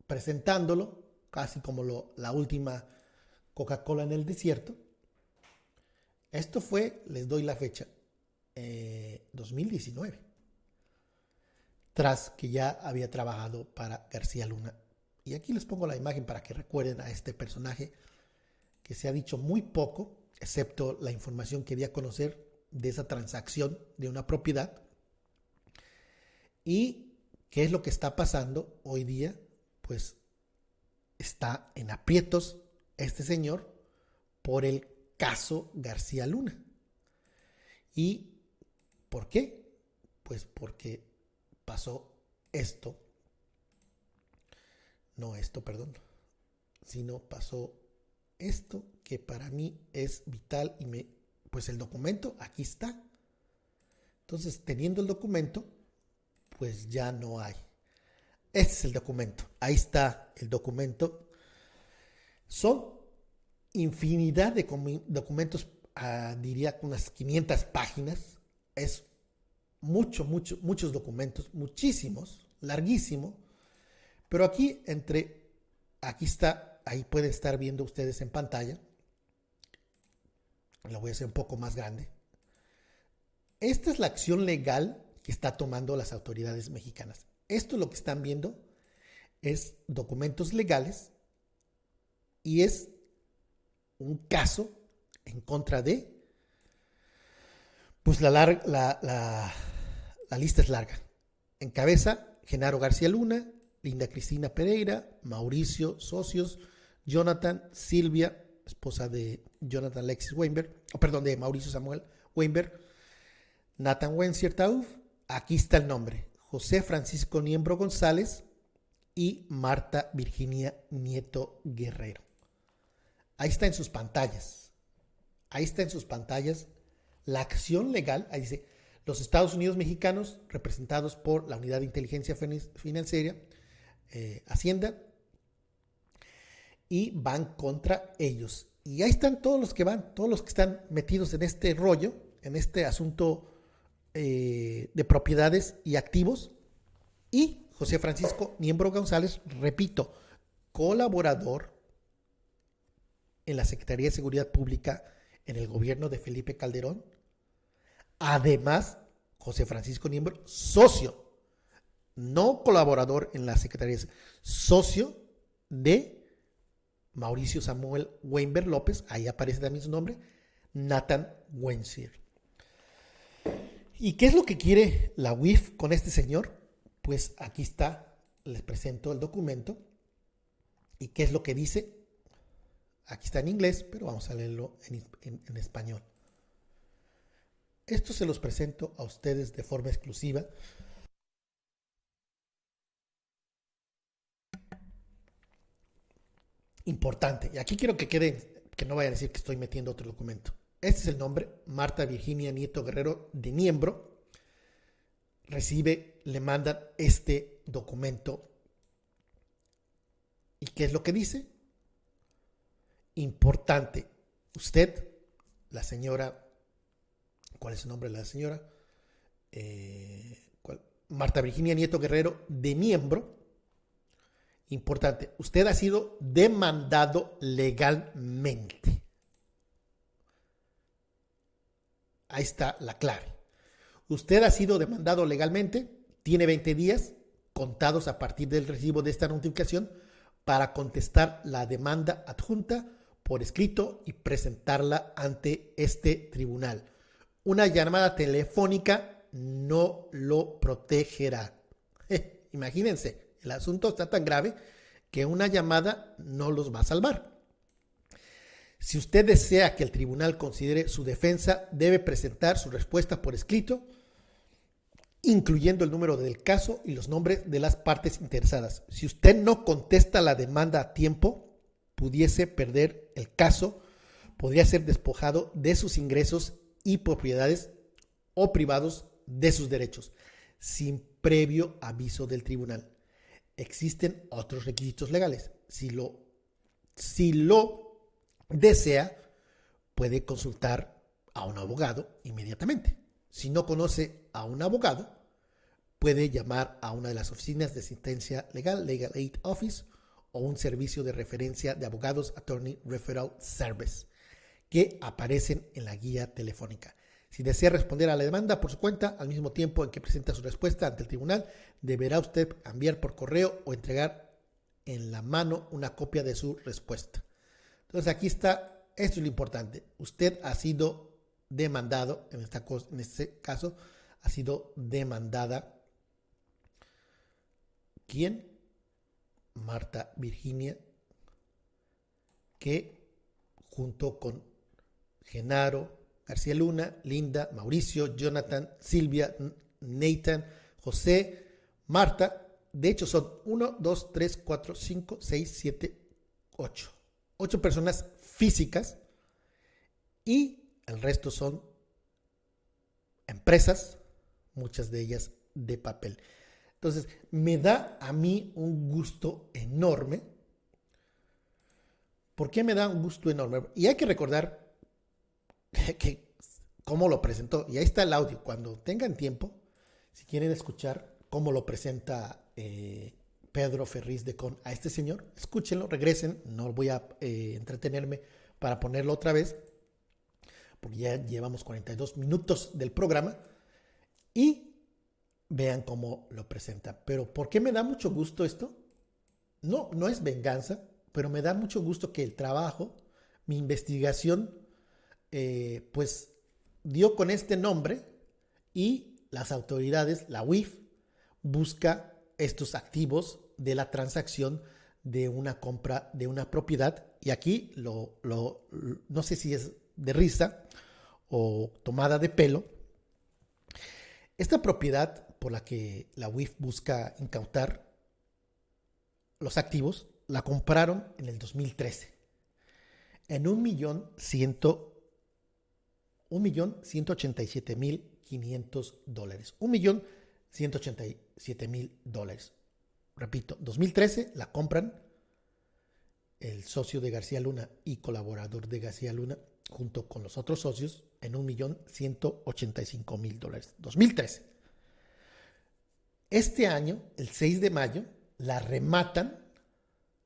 presentándolo, casi como la última Coca-Cola en el desierto. Esto fue, les doy la fecha, 2019, eh, tras que ya había trabajado para García Luna. Y aquí les pongo la imagen para que recuerden a este personaje que se ha dicho muy poco, excepto la información que di a conocer de esa transacción de una propiedad. ¿Y qué es lo que está pasando hoy día? Pues está en aprietos este señor por el caso García Luna. ¿Y por qué? Pues porque pasó esto, no esto, perdón, sino pasó esto que para mí es vital y me, pues el documento aquí está. Entonces, teniendo el documento, pues ya no hay. Este es el documento. Ahí está el documento. Son infinidad de documentos, ah, diría unas 500 páginas. Es mucho, mucho, muchos documentos, muchísimos, larguísimo. Pero aquí entre, aquí está ahí pueden estar viendo ustedes en pantalla. Lo voy a hacer un poco más grande. Esta es la acción legal que está tomando las autoridades mexicanas. Esto lo que están viendo es documentos legales y es un caso en contra de, pues la, la, la, la lista es larga. Encabeza Genaro García Luna, Linda Cristina Pereira, Mauricio Socios, Jonathan Silvia, esposa de Jonathan Alexis Weinberg, perdón, de Mauricio Samuel Weinberg, Nathan Wensier Tauf, aquí está el nombre, José Francisco Niembro González y Marta Virginia Nieto Guerrero. Ahí está en sus pantallas. Ahí está en sus pantallas la acción legal. Ahí dice, los Estados Unidos mexicanos, representados por la Unidad de Inteligencia Financiera, eh, Hacienda, y van contra ellos. Y ahí están todos los que van, todos los que están metidos en este rollo, en este asunto eh, de propiedades y activos. Y José Francisco Niembro González, repito, colaborador en la Secretaría de Seguridad Pública en el gobierno de Felipe Calderón. Además, José Francisco Niembro, socio, no colaborador en la Secretaría, socio de Mauricio Samuel Weinberg López, ahí aparece también su nombre, Nathan Wensier. ¿Y qué es lo que quiere la UIF con este señor? Pues aquí está, les presento el documento. ¿Y qué es lo que dice? Aquí está en inglés, pero vamos a leerlo en, español. Esto se los presento a ustedes de forma exclusiva. Importante. Y aquí quiero que quede, que no vaya a decir que estoy metiendo otro documento. Este es el nombre, Marta Virginia Nieto Guerrero de Niembro. Recibe, le mandan este documento. ¿Y qué es lo que dice? importante. Usted, la señora, ¿cuál es el nombre de la señora? Eh, Marta Virginia Nieto Guerrero, de miembro. Importante, usted ha sido demandado legalmente. Ahí está la clave. Usted ha sido demandado legalmente, tiene 20 días contados a partir del recibo de esta notificación para contestar la demanda adjunta por escrito y presentarla ante este tribunal. Una llamada telefónica no lo protegerá. imagínense, el asunto está tan grave que una llamada no los va a salvar. Si usted desea que el tribunal considere su defensa, debe presentar su respuesta por escrito, incluyendo el número del caso y los nombres de las partes interesadas. Si usted no contesta la demanda a tiempo, pudiese perder el caso, podría ser despojado de sus ingresos y propiedades o privados de sus derechos, sin previo aviso del tribunal. Existen otros requisitos legales. Si lo, desea, puede consultar a un abogado inmediatamente. Si no conoce a un abogado, puede llamar a una de las oficinas de asistencia legal, Legal Aid Office, o un servicio de referencia de abogados Attorney Referral Service que aparecen en la guía telefónica. Si desea responder a la demanda por su cuenta, al mismo tiempo en que presenta su respuesta ante el tribunal, deberá usted enviar por correo o entregar en la mano una copia de su respuesta. Entonces aquí está, esto es lo importante. Usted ha sido demandado, en, en este caso, ha sido demandada. ¿Quién? Marta Virginia, que junto con Genaro, García Luna, Linda, Mauricio, Jonathan, Silvia, Nathan, José, Marta, de hecho son 1, 2, 3, 4, 5, 6, 7, 8. 8 personas físicas y el resto son empresas, muchas de ellas de papel. Entonces, me da a mí un gusto enorme. ¿Por qué me da un gusto enorme? Y hay que recordar cómo lo presentó. Y ahí está el audio. Cuando tengan tiempo, si quieren escuchar cómo lo presenta eh, Pedro Ferriz de Con a este señor, escúchenlo, regresen. No voy a eh, entretenerme para ponerlo otra vez, porque ya llevamos 42 minutos del programa. Y vean cómo lo presenta. Pero ¿por qué me da mucho gusto esto? No, no es venganza, pero me da mucho gusto que el trabajo, mi investigación, eh, pues dio con este nombre y las autoridades, la UIF, busca estos activos de la transacción de una compra de una propiedad. Y aquí lo, no sé si es de risa o tomada de pelo. Esta propiedad por la que la UIF busca incautar los activos, la compraron en el 2013 en un millón ciento, un millón ciento ochenta y siete mil quinientos dólares. Un millón ciento ochenta y siete mil dólares. Repito, 2013 la compran el socio de García Luna y colaborador de García Luna junto con los otros socios en un millón ciento ochenta y cinco mil dólares. 2013. Este año, el 6 de mayo, la rematan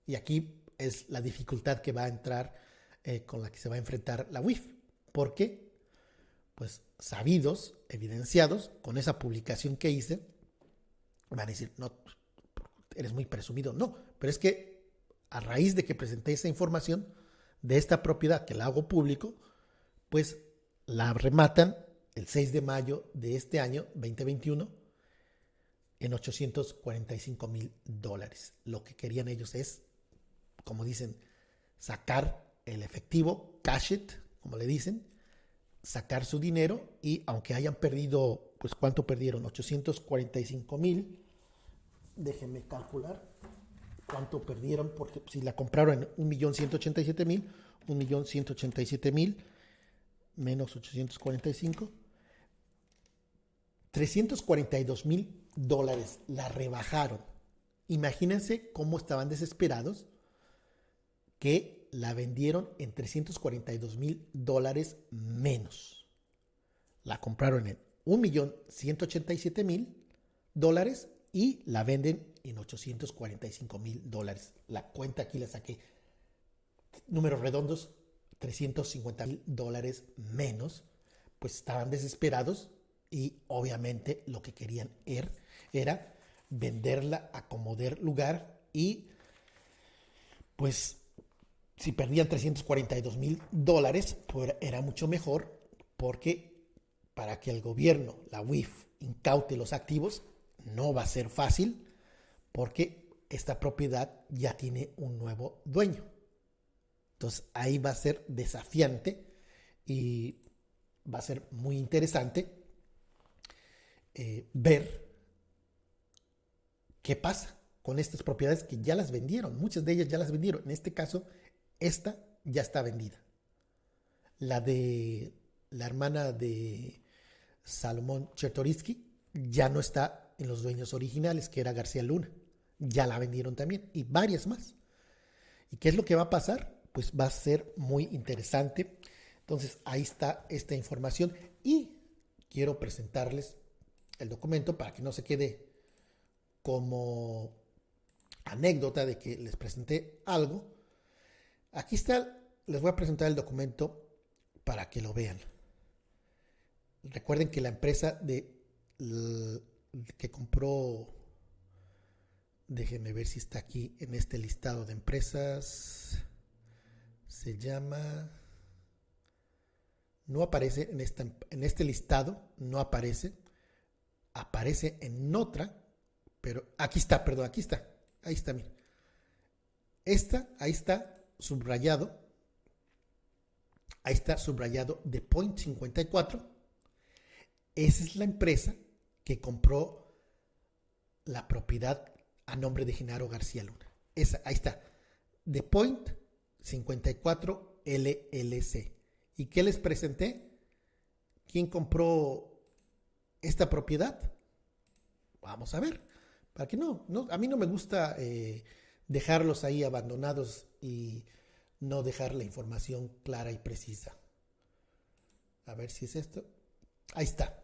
y aquí es la dificultad que va a entrar eh, con la que se va a enfrentar la UIF. porque Pues sabidos, evidenciados, con esa publicación que hice, van a decir, no, eres muy presumido. No, pero es que a raíz de que presenté esa información de esta propiedad que la hago público, pues la rematan el 6 de mayo de este año 2021 en 845 mil dólares. Lo que querían ellos es, como dicen, sacar el efectivo, cash it, como le dicen, sacar su dinero y aunque hayan perdido, pues ¿cuánto perdieron? 845 mil. Déjenme calcular cuánto perdieron, porque si la compraron en 1.187.000, 1.187.000 menos 845, 342 mil dólares la rebajaron. Imagínense cómo estaban desesperados que la vendieron en 342 mil dólares menos. La compraron en 1.187.000 dólares y la venden en 845 mil dólares. La cuenta aquí la saqué. Números redondos, 350 mil dólares menos. Pues estaban desesperados y obviamente lo que querían er, era venderla, acomodar lugar y pues si perdían 342 mil dólares, pues era mucho mejor porque para que el gobierno, la UIF, incaute los activos, no va a ser fácil porque esta propiedad ya tiene un nuevo dueño. Entonces ahí va a ser desafiante y va a ser muy interesante eh, ver qué pasa con estas propiedades que ya las vendieron. Muchas de ellas ya las vendieron. En este caso, esta ya está vendida. La de la hermana de Salomón Chertoriski ya no está en los dueños originales, que era García Luna. Ya la vendieron también. Y varias más. ¿Y qué es lo que va a pasar? Pues va a ser muy interesante. Entonces, ahí está esta información. Y quiero presentarles el documento para que no se quede como anécdota de que les presenté algo. Aquí está, les voy a presentar el documento para que lo vean. Recuerden que la empresa de que compró, déjenme ver si está aquí en este listado de empresas, se llama, no aparece en, en este listado, no aparece, aparece en otra, pero aquí está, perdón, aquí está, ahí está, mira. Esta, ahí está subrayado, ahí está subrayado de Point 54. Esa es la empresa que compró la propiedad a nombre de Genaro García Luna. Esa, ahí está, de Point 54 LLC. ¿Y qué les presenté? ¿Quién compró esta propiedad? Vamos a ver. Para que no, no a mí no me gusta eh, dejarlos ahí abandonados y no dejar la información clara y precisa. A ver si es esto. Ahí está.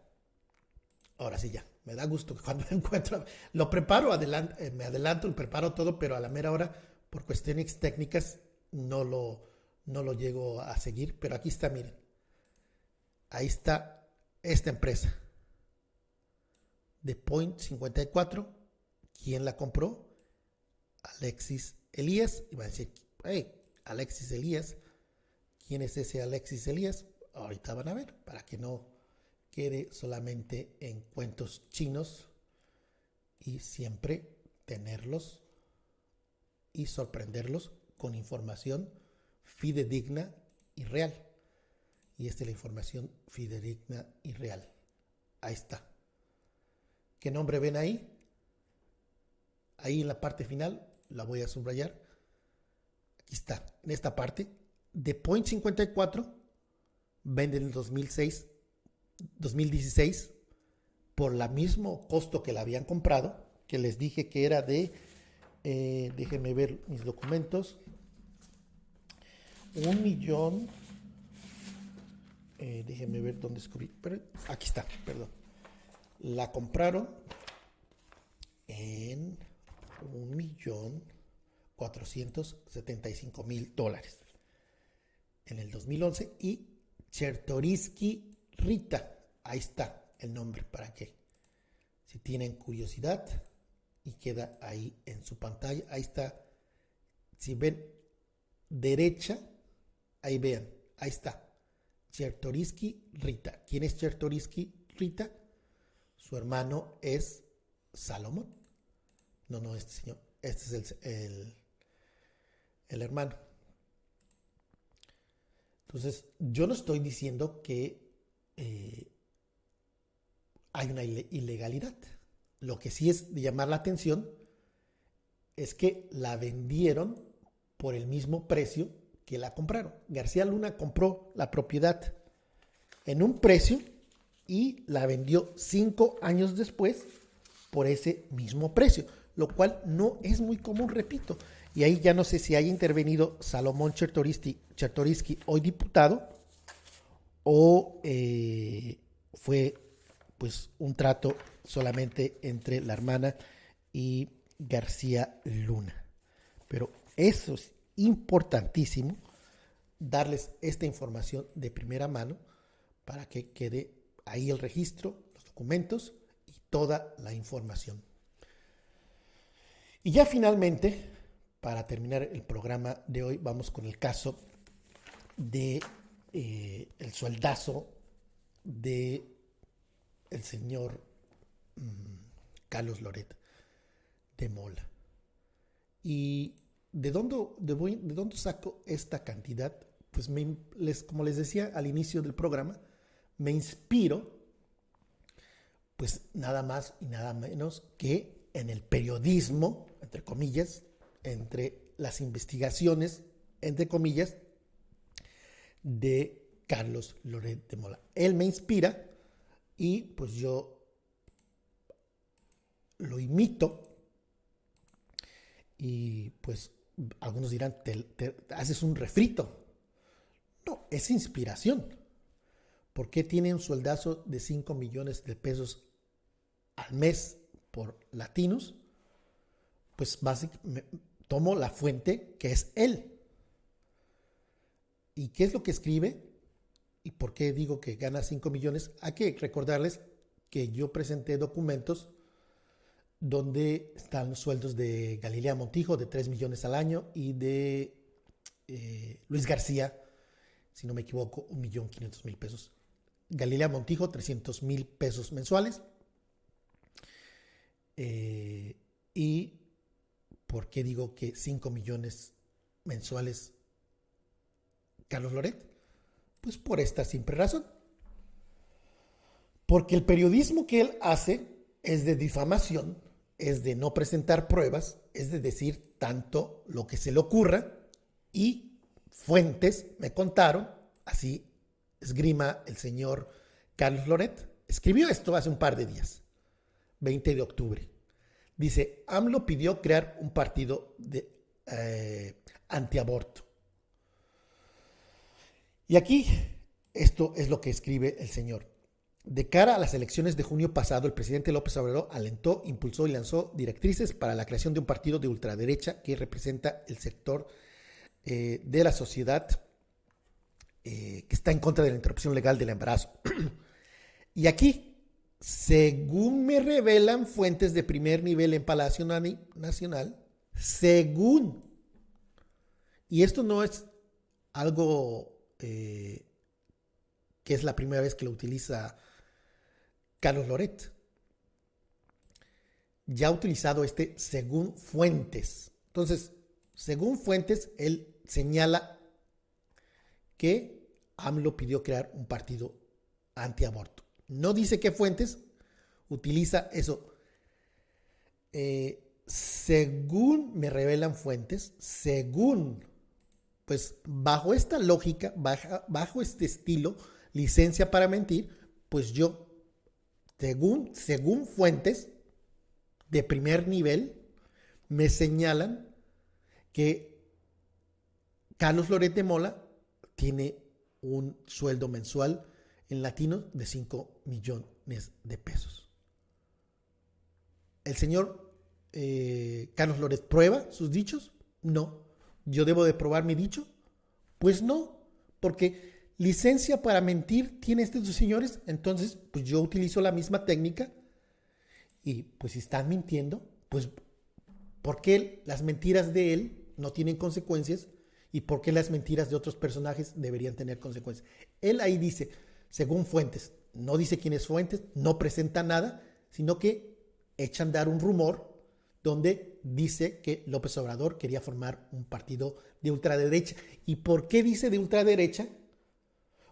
Ahora sí ya. Me da gusto que cuando encuentro, lo preparo, adelanto, eh, me adelanto, lo preparo todo, pero a la mera hora, por cuestiones técnicas, no lo, no lo llego a seguir. Pero aquí está, miren. Ahí está esta empresa de Point 54. ¿Quién la compró? Alexis Elías. Y va a decir, hey, Alexis Elías. ¿Quién es ese Alexis Elías? Ahorita van a ver, para que no quede solamente en cuentos chinos y siempre tenerlos y sorprenderlos con información fidedigna y real. Y esta es la información fidedigna y real. Ahí está. ¿Qué nombre ven ahí? Ahí en la parte final, la voy a subrayar. Aquí está, en esta parte. De Point 54 venden en 2006, 2016 por el mismo costo que la habían comprado, que les dije que era de, eh, déjenme ver mis documentos, un millón, eh, déjenme ver dónde escribí, pero aquí está, perdón la compraron en un millón mil dólares en el 2011 y Chertoriski Rita, ahí está el nombre para que si tienen curiosidad y queda ahí en su pantalla, ahí está, si ven derecha, ahí vean, ahí está, Chertoriski Rita. ¿Quién es Chertoriski Rita? Su hermano es Salomón. No, no, este señor. Este es el, el, hermano. Entonces, yo no estoy diciendo que eh, hay una ilegalidad. Lo que sí es de llamar la atención es que la vendieron por el mismo precio que la compraron. García Luna compró la propiedad en un precio y la vendió cinco años después por ese mismo precio, lo cual no es muy común, repito. Y ahí ya no sé si haya intervenido Salomón Chertorisky, hoy diputado, o eh, fue pues un trato solamente entre la hermana y García Luna. Pero eso es importantísimo, darles esta información de primera mano para que quede ahí el registro, los documentos toda la información. Y ya finalmente, para terminar el programa de hoy, vamos con el caso de eh, el sueldazo de el señor mm, Carlos Loret de Mola. ¿Y de dónde, de, de dónde saco esta cantidad? Pues les, como les decía al inicio del programa, me inspiro pues nada más y nada menos que en el periodismo, entre comillas, entre las investigaciones, entre comillas, de Carlos Loret de Mola. Él me inspira y pues yo lo imito y pues algunos dirán, te, haces un refrito. No, es inspiración. ¿Por qué tiene un sueldazo de 5 millones de pesos al mes por latinos? Pues básicamente tomo la fuente que es él. ¿Y qué es lo que escribe? ¿Y por qué digo que gana 5 millones? Hay que recordarles que yo presenté documentos donde están los sueldos de Galilea Montijo de 3 millones al año y de eh, Luis García, si no me equivoco, 1.500.000 pesos. Galilea Montijo, 300 mil pesos mensuales. Eh, y ¿por qué digo que 5 millones mensuales Carlos Loret? Pues por esta simple razón. Porque el periodismo que él hace es de difamación, es de no presentar pruebas, es de decir tanto lo que se le ocurra y fuentes me contaron, así esgrima el señor Carlos Loret. Escribió esto hace un par de días, 20 de octubre. Dice, AMLO pidió crear un partido de eh, antiaborto. Y aquí, esto es lo que escribe el señor. De cara a las elecciones de junio pasado, el presidente López Obrador alentó, impulsó y lanzó directrices para la creación de un partido de ultraderecha que representa el sector eh, de la sociedad eh, que está en contra de la interrupción legal del embarazo. y aquí, según me revelan fuentes de primer nivel en Palacio Nacional, según, y esto no es algo eh, que es la primera vez que lo utiliza Carlos Loret, ya ha utilizado este según fuentes. Entonces, según fuentes, él señala que AMLO pidió crear un partido antiaborto. No dice qué fuentes utiliza eso. Eh, según me revelan fuentes, según, pues bajo esta lógica, bajo este estilo, licencia para mentir, pues yo, según, según fuentes de primer nivel, me señalan que Carlos Loret de Mola tiene un sueldo mensual en latino de 5 millones de pesos. ¿El señor eh, Carlos Loret prueba sus dichos? No. ¿Yo debo de probar mi dicho? Pues no, porque licencia para mentir tiene estos señores, entonces pues yo utilizo la misma técnica y pues si están mintiendo, pues ¿por qué las mentiras de él no tienen consecuencias? y por qué las mentiras de otros personajes deberían tener consecuencias. Él ahí dice, según fuentes, no dice quién es fuentes, no presenta nada, sino que echan dar un rumor donde dice que López Obrador quería formar un partido de ultraderecha. ¿Y por qué dice de ultraderecha?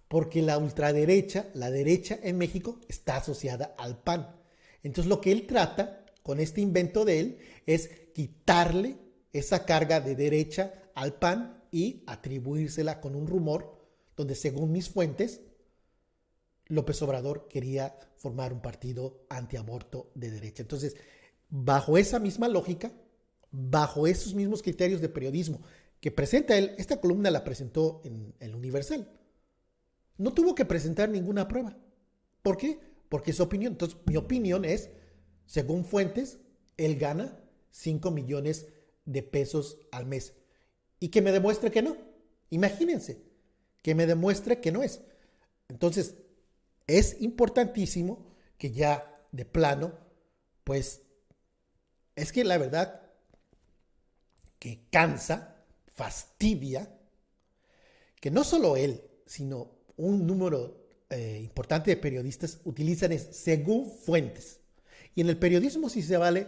porque la ultraderecha, la derecha en México, está asociada al PAN. Entonces lo que él trata con este invento de él es quitarle esa carga de derecha al PAN y atribuírsela con un rumor donde según mis fuentes, López Obrador quería formar un partido antiaborto de derecha. Entonces, bajo esa misma lógica, bajo esos mismos criterios de periodismo que presenta él, esta columna la presentó en el Universal. No tuvo que presentar ninguna prueba. ¿Por qué? Porque es su opinión. Entonces, mi opinión es, según fuentes, él gana 5 millones de pesos al mes. Y que me demuestre que no. Imagínense, que me demuestre que no es. Entonces, es importantísimo que ya de plano, pues, es que la verdad que cansa, fastidia, que no solo él, sino un número eh, importante de periodistas utilizan es según fuentes. Y en el periodismo sí se vale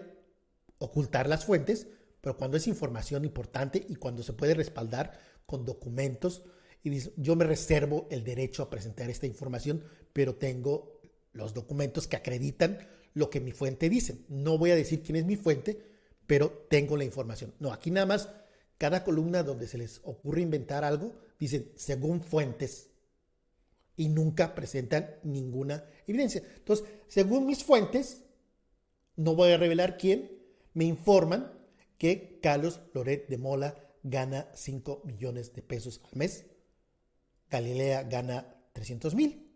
ocultar las fuentes, pero cuando es información importante y cuando se puede respaldar con documentos, y dice, yo me reservo el derecho a presentar esta información, pero tengo los documentos que acreditan lo que mi fuente dice. No voy a decir quién es mi fuente, pero tengo la información. No, aquí nada más, cada columna donde se les ocurre inventar algo, dicen según fuentes y nunca presentan ninguna evidencia. Entonces, según mis fuentes, no voy a revelar quién, me informan que Carlos Loret de Mola gana 5 millones de pesos al mes Galilea gana 300 mil.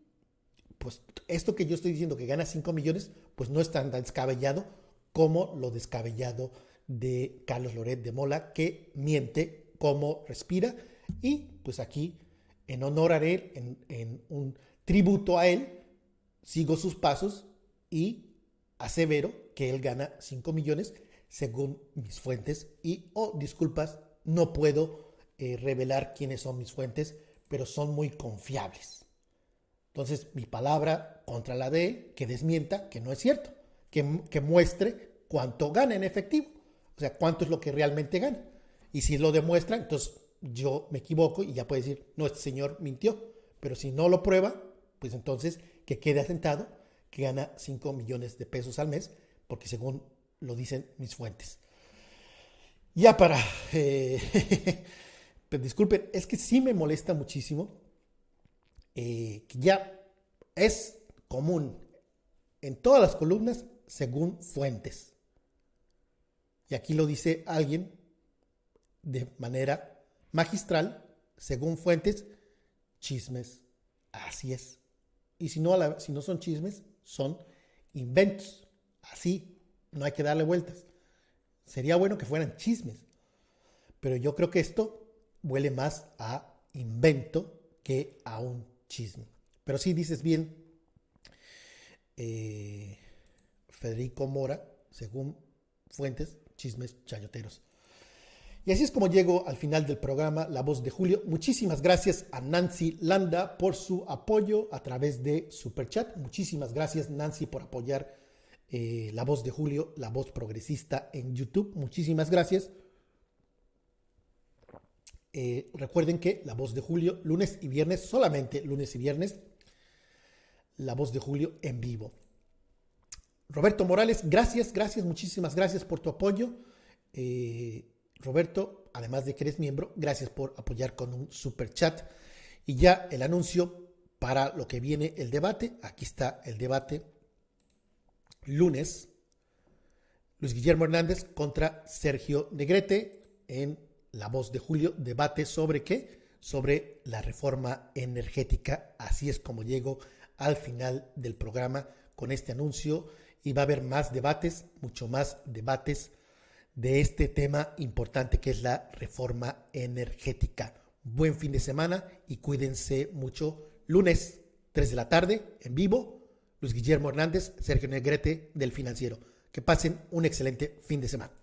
Pues esto que yo estoy diciendo que gana 5 millones, pues no es tan descabellado como lo descabellado de Carlos Loret de Mola, que miente como respira. Y pues aquí, en honor a él, en, un tributo a él, sigo sus pasos y asevero que él gana 5 millones según mis fuentes. Y, oh, disculpas, no puedo eh, revelar quiénes son mis fuentes pero son muy confiables. Entonces, mi palabra contra la de él, que desmienta que no es cierto, que, que muestre cuánto gana en efectivo, o sea, cuánto es lo que realmente gana. Y si lo demuestra, entonces yo me equivoco y ya puede decir, no, este señor mintió. Pero si no lo prueba, pues entonces que quede asentado que gana 5 millones de pesos al mes, porque según lo dicen mis fuentes. Ya para eh, disculpen, es que sí me molesta muchísimo eh, que ya es común en todas las columnas según fuentes. Y aquí lo dice alguien de manera magistral, según fuentes, chismes. Así es. Y si no son chismes, son inventos. Así, no hay que darle vueltas. Sería bueno que fueran chismes. Pero yo creo que esto huele más a invento que a un chisme. Pero sí dices bien, eh, Federico Mora, según fuentes, chismes chayoteros. Y así es como llego al final del programa La Voz de Julio. Muchísimas gracias a Nancy Landa por su apoyo a través de Superchat. Muchísimas gracias Nancy por apoyar eh, La Voz de Julio, La Voz Progresista en YouTube. Muchísimas gracias. Eh, recuerden que La Voz de Julio, lunes y viernes, solamente lunes y viernes, La Voz de Julio en vivo. Roberto Morales, gracias, gracias, muchísimas gracias por tu apoyo. Eh, Roberto, además de que eres miembro, gracias por apoyar con un super chat. Y ya el anuncio para lo que viene el debate. Aquí está el debate lunes. Luis Guillermo Hernández contra Sergio Negrete en la Voz de Julio, debate sobre qué? Sobre la reforma energética. Así es como llego al final del programa con este anuncio y va a haber más debates, mucho más debates de este tema importante que es la reforma energética. Buen fin de semana y cuídense mucho. Lunes, 3 de la tarde, en vivo, Luis Guillermo Hernández, Sergio Negrete del Financiero. Que pasen un excelente fin de semana.